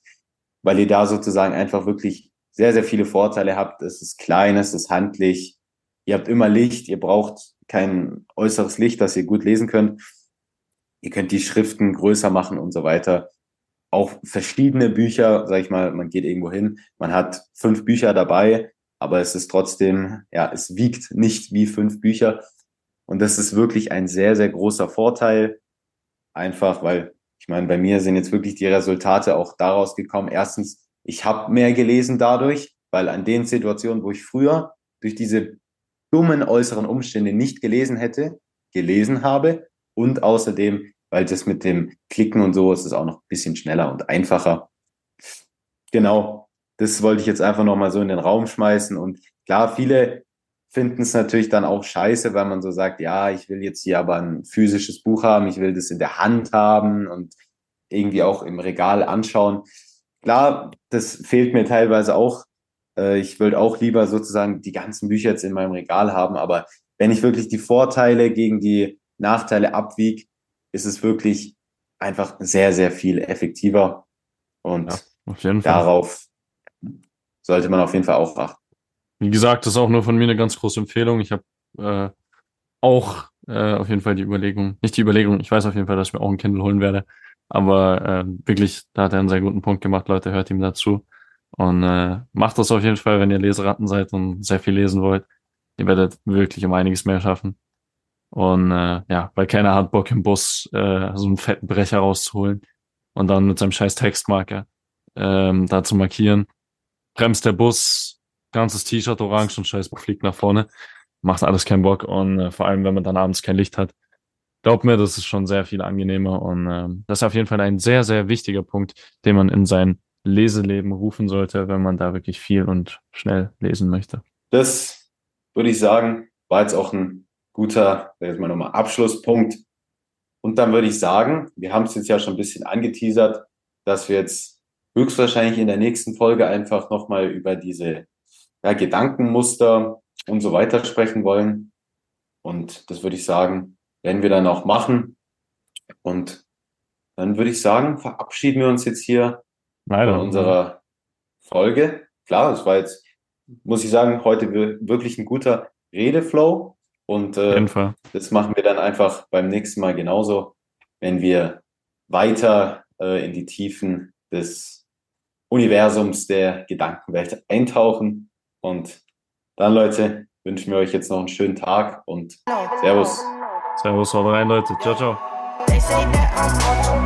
[SPEAKER 2] weil ihr da sozusagen einfach wirklich sehr, sehr viele Vorteile habt. Es ist klein, es ist handlich, ihr habt immer Licht, ihr braucht kein äußeres Licht, das ihr gut lesen könnt. Ihr könnt die Schriften größer machen und so weiter. Auch verschiedene Bücher, sag ich mal, man geht irgendwo hin, man hat fünf Bücher dabei, aber es ist trotzdem, ja, es wiegt nicht wie fünf Bücher. Und das ist wirklich ein sehr, sehr großer Vorteil. Einfach, weil ich meine, bei mir sind jetzt wirklich die Resultate auch daraus gekommen. Erstens, ich habe mehr gelesen dadurch, weil an den Situationen, wo ich früher durch diese dummen äußeren Umstände nicht gelesen hätte, gelesen habe. Und außerdem, weil das mit dem Klicken und so ist es auch noch ein bisschen schneller und einfacher. Genau, das wollte ich jetzt einfach nochmal so in den Raum schmeißen. Und klar, viele finden es natürlich dann auch scheiße, weil man so sagt, ja, ich will jetzt hier aber ein physisches Buch haben, ich will das in der Hand haben und irgendwie auch im Regal anschauen. Klar, das fehlt mir teilweise auch. Äh, ich würde auch lieber sozusagen die ganzen Bücher jetzt in meinem Regal haben, aber wenn ich wirklich die Vorteile gegen die Nachteile abwiege, ist es wirklich einfach sehr, sehr viel effektiver. Und ja, darauf sollte man auf jeden Fall auch achten.
[SPEAKER 1] Wie gesagt, das ist auch nur von mir eine ganz große Empfehlung. Ich habe äh, auch äh, auf jeden Fall die Überlegung, nicht die Überlegung, ich weiß auf jeden Fall, dass ich mir auch ein Kindle holen werde. Aber äh, wirklich, da hat er einen sehr guten Punkt gemacht, Leute, hört ihm dazu. Und äh, macht das auf jeden Fall, wenn ihr Leseratten seid und sehr viel lesen wollt. Ihr werdet wirklich um einiges mehr schaffen. Und äh, ja, weil keiner hat Bock im Bus äh, so einen fetten Brecher rauszuholen und dann mit seinem scheiß Textmarker ähm, da zu markieren. Bremst der Bus, ganzes T-Shirt orange und scheiß fliegt nach vorne. Macht alles keinen Bock und äh, vor allem, wenn man dann abends kein Licht hat. Glaubt mir, das ist schon sehr viel angenehmer und äh, das ist auf jeden Fall ein sehr, sehr wichtiger Punkt, den man in sein Leseleben rufen sollte, wenn man da wirklich viel und schnell lesen möchte.
[SPEAKER 2] Das würde ich sagen, war jetzt auch ein guter, jetzt mal nochmal Abschlusspunkt. Und dann würde ich sagen, wir haben es jetzt ja schon ein bisschen angeteasert, dass wir jetzt höchstwahrscheinlich in der nächsten Folge einfach nochmal über diese ja, Gedankenmuster und so weiter sprechen wollen. Und das würde ich sagen, werden wir dann auch machen. Und dann würde ich sagen, verabschieden wir uns jetzt hier Leider. von unserer Folge. Klar, es war jetzt, muss ich sagen, heute wirklich ein guter Redeflow. Und äh, das machen wir dann einfach beim nächsten Mal genauso, wenn wir weiter äh, in die Tiefen des Universums der Gedankenwelt eintauchen. Und dann, Leute, wünschen wir euch jetzt noch einen schönen Tag und Servus.
[SPEAKER 1] Servus, haut rein, Leute. Ciao, ciao. They say that I'm